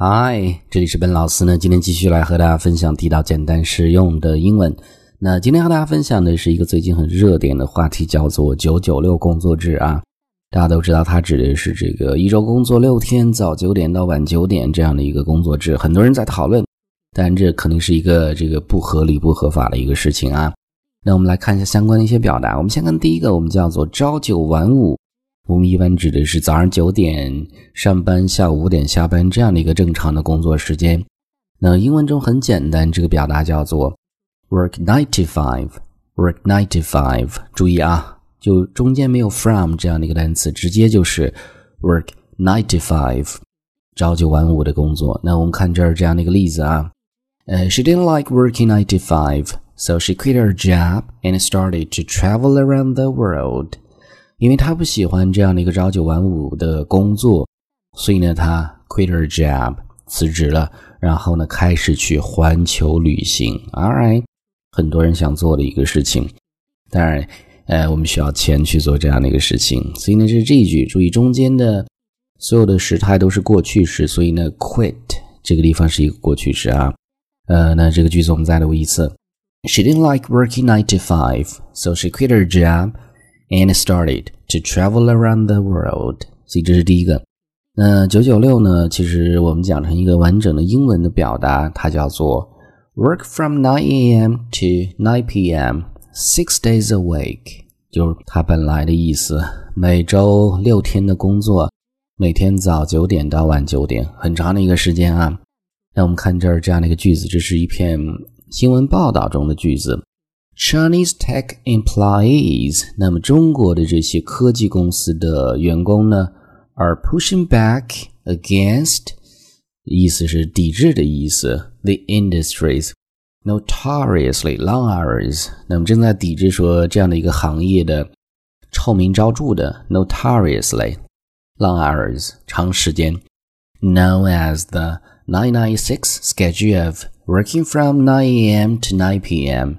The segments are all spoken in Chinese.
嗨，这里是本老师呢。今天继续来和大家分享地道、简单、实用的英文。那今天和大家分享的是一个最近很热点的话题，叫做“九九六工作制”啊。大家都知道，它指的是这个一周工作六天，早九点到晚九点这样的一个工作制。很多人在讨论，但这肯定是一个这个不合理、不合法的一个事情啊。那我们来看一下相关的一些表达。我们先看第一个，我们叫做“朝九晚五”。我们一般指的是早上九点上班，下午五点下班这样的一个正常的工作时间。那英文中很简单，这个表达叫做 work ninety five，work ninety five。注意啊，就中间没有 from 这样的一个单词，直接就是 work ninety five，朝九晚五的工作。那我们看这儿这样的一个例子啊，呃，she didn't like working ninety five，so she quit her job and started to travel around the world。 因为他不喜欢这样的一个朝九晚五的工作，所以呢，他 quit her job 辞职了，然后呢，开始去环球旅行。All right，很多人想做的一个事情。当然，呃，我们需要钱去做这样的一个事情。所以呢，这是这一句，注意中间的所有的时态都是过去式，所以呢，quit 这个地方是一个过去式啊。呃，那这个句子我们再读一次。She didn't like working nine to five, so she quit her job. And started to travel around the world。所以这是第一个。那九九六呢？其实我们讲成一个完整的英文的表达，它叫做 work from nine a.m. to nine p.m. six days a week，就是它本来的意思。每周六天的工作，每天早九点到晚九点，很长的一个时间啊。那我们看这儿这样的一个句子，这是一篇新闻报道中的句子。Chinese tech employees，那么中国的这些科技公司的员工呢，are pushing back against，意思是抵制的意思。The industries notoriously long hours，那么正在抵制说这样的一个行业的臭名昭着的 notoriously long hours 长时间，known as the 996 schedule of working from 9 a.m. to 9 p.m.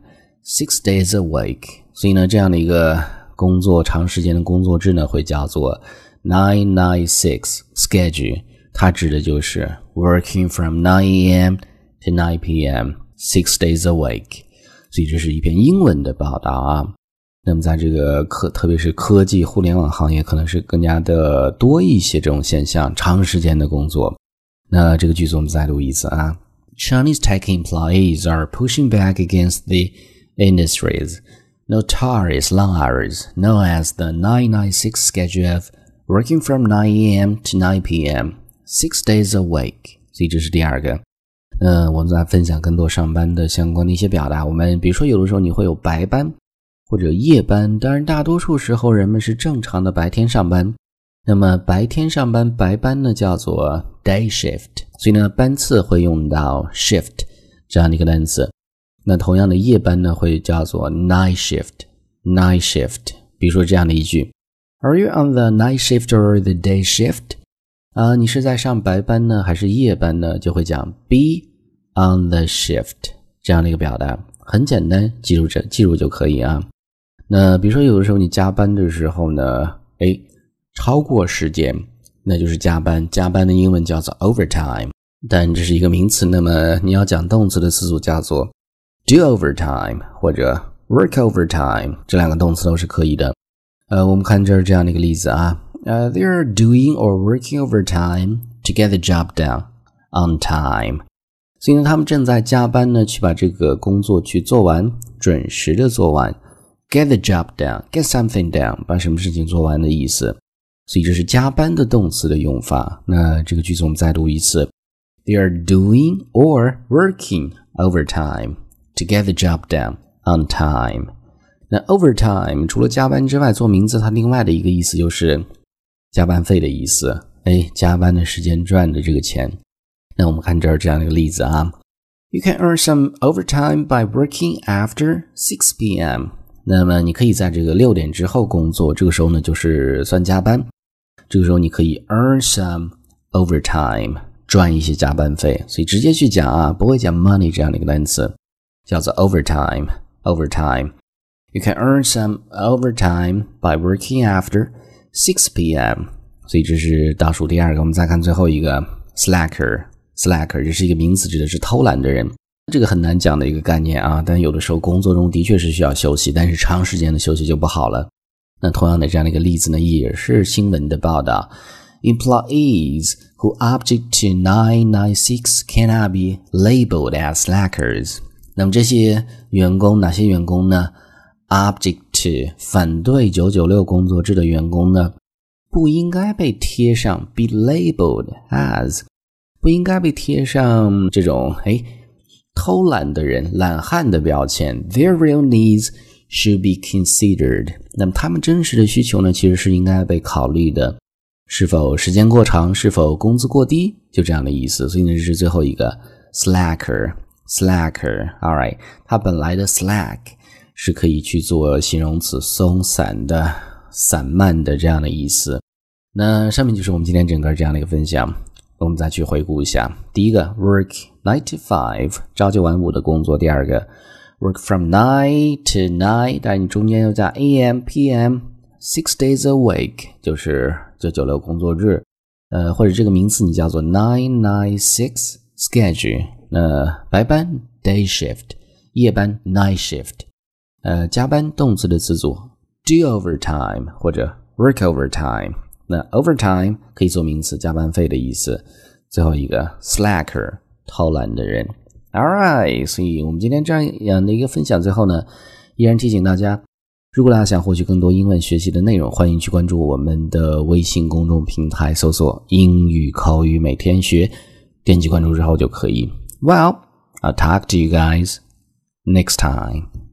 Six days a week，所以呢，这样的一个工作长时间的工作制呢，会叫做 nine nine six schedule。它指的就是 working from nine a.m. to nine p.m. six days a week。所以这是一篇英文的报道啊。那么在这个科，特别是科技互联网行业，可能是更加的多一些这种现象，长时间的工作。那这个句子我们再读一次啊。Chinese tech employees are pushing back against the industries, notorious long hours known as the 996 schedule of working from 9 a.m. to 9 p.m. six days a week。所以这是第二个。呃，我们再分享更多上班的相关的一些表达。我们比如说，有的时候你会有白班或者夜班，当然大多数时候人们是正常的白天上班。那么白天上班白班呢，叫做 day shift，所以呢班次会用到 shift 这样的一个单词。那同样的夜班呢，会叫做 night shift。night shift，比如说这样的一句：Are you on the night shift or the day shift？啊，你是在上白班呢，还是夜班呢？就会讲 be on the shift 这样的一个表达，很简单，记住这，记住就可以啊。那比如说有的时候你加班的时候呢，哎，超过时间，那就是加班。加班的英文叫做 overtime，但这是一个名词。那么你要讲动词的词组叫做。do overtime 或者 work overtime 这两个动词都是可以的。呃，我们看这儿这样的一个例子啊，呃，they are doing or working overtime to get the job done on time。所以呢，他们正在加班呢，去把这个工作去做完，准时的做完。Get the job done, get something done，把什么事情做完的意思。所以这是加班的动词的用法。那这个句子我们再读一次：They are doing or working overtime。 to get the job done on time。那 overtime 除了加班之外，做名词它另外的一个意思就是加班费的意思。哎，加班的时间赚的这个钱。那我们看这儿这样的一个例子啊，You can earn some overtime by working after 6 p.m. 那么你可以在这个六点之后工作，这个时候呢就是算加班。这个时候你可以 earn some overtime，赚一些加班费。所以直接去讲啊，不会讲 money 这样的一个单词。叫做 overtime。overtime。You can earn some overtime by working after 6 p.m. 所以这是倒数第二个。我们再看最后一个 slacker。 slacker，这是一个名词，指的是偷懒的人。这个很难讲的一个概念啊，但有的时候工作中的确是需要休息，但是长时间的休息就不好了。那同样的这样的一个例子呢，也是新闻的报道：Employees who object to nine nine six cannot be labeled as slackers。 那么这些员工哪些员工呢？Object to 反对九九六工作制的员工呢，不应该被贴上 be labeled as，不应该被贴上这种哎。偷懒的人、懒汉的标签，their real needs should be considered。那么他们真实的需求呢，其实是应该被考虑的。是否时间过长？是否工资过低？就这样的意思。所以呢，这是最后一个 slacker。slacker。All right，它本来的 slack 是可以去做形容词，松散的、散漫的这样的意思。那上面就是我们今天整个这样的一个分享。我们再去回顾一下，第一个 work nine to five 朝九晚五的工作，第二个 work from nine to nine，但你中间又加 a.m. p.m. six days a week，就是九九六工作日，呃，或者这个名词你叫做 nine nine six schedule，那白班 day shift，夜班 night shift，呃，加班动词的词组 do overtime 或者 work overtime。那 overtime 可以做名词，加班费的意思。最后一个 slacker 偷懒的人。All right，所以我们今天这样的一个分享，最后呢，依然提醒大家，如果大家想获取更多英文学习的内容，欢迎去关注我们的微信公众平台，搜索“英语口语每天学”，点击关注之后就可以。Well，I'll talk to you guys next time.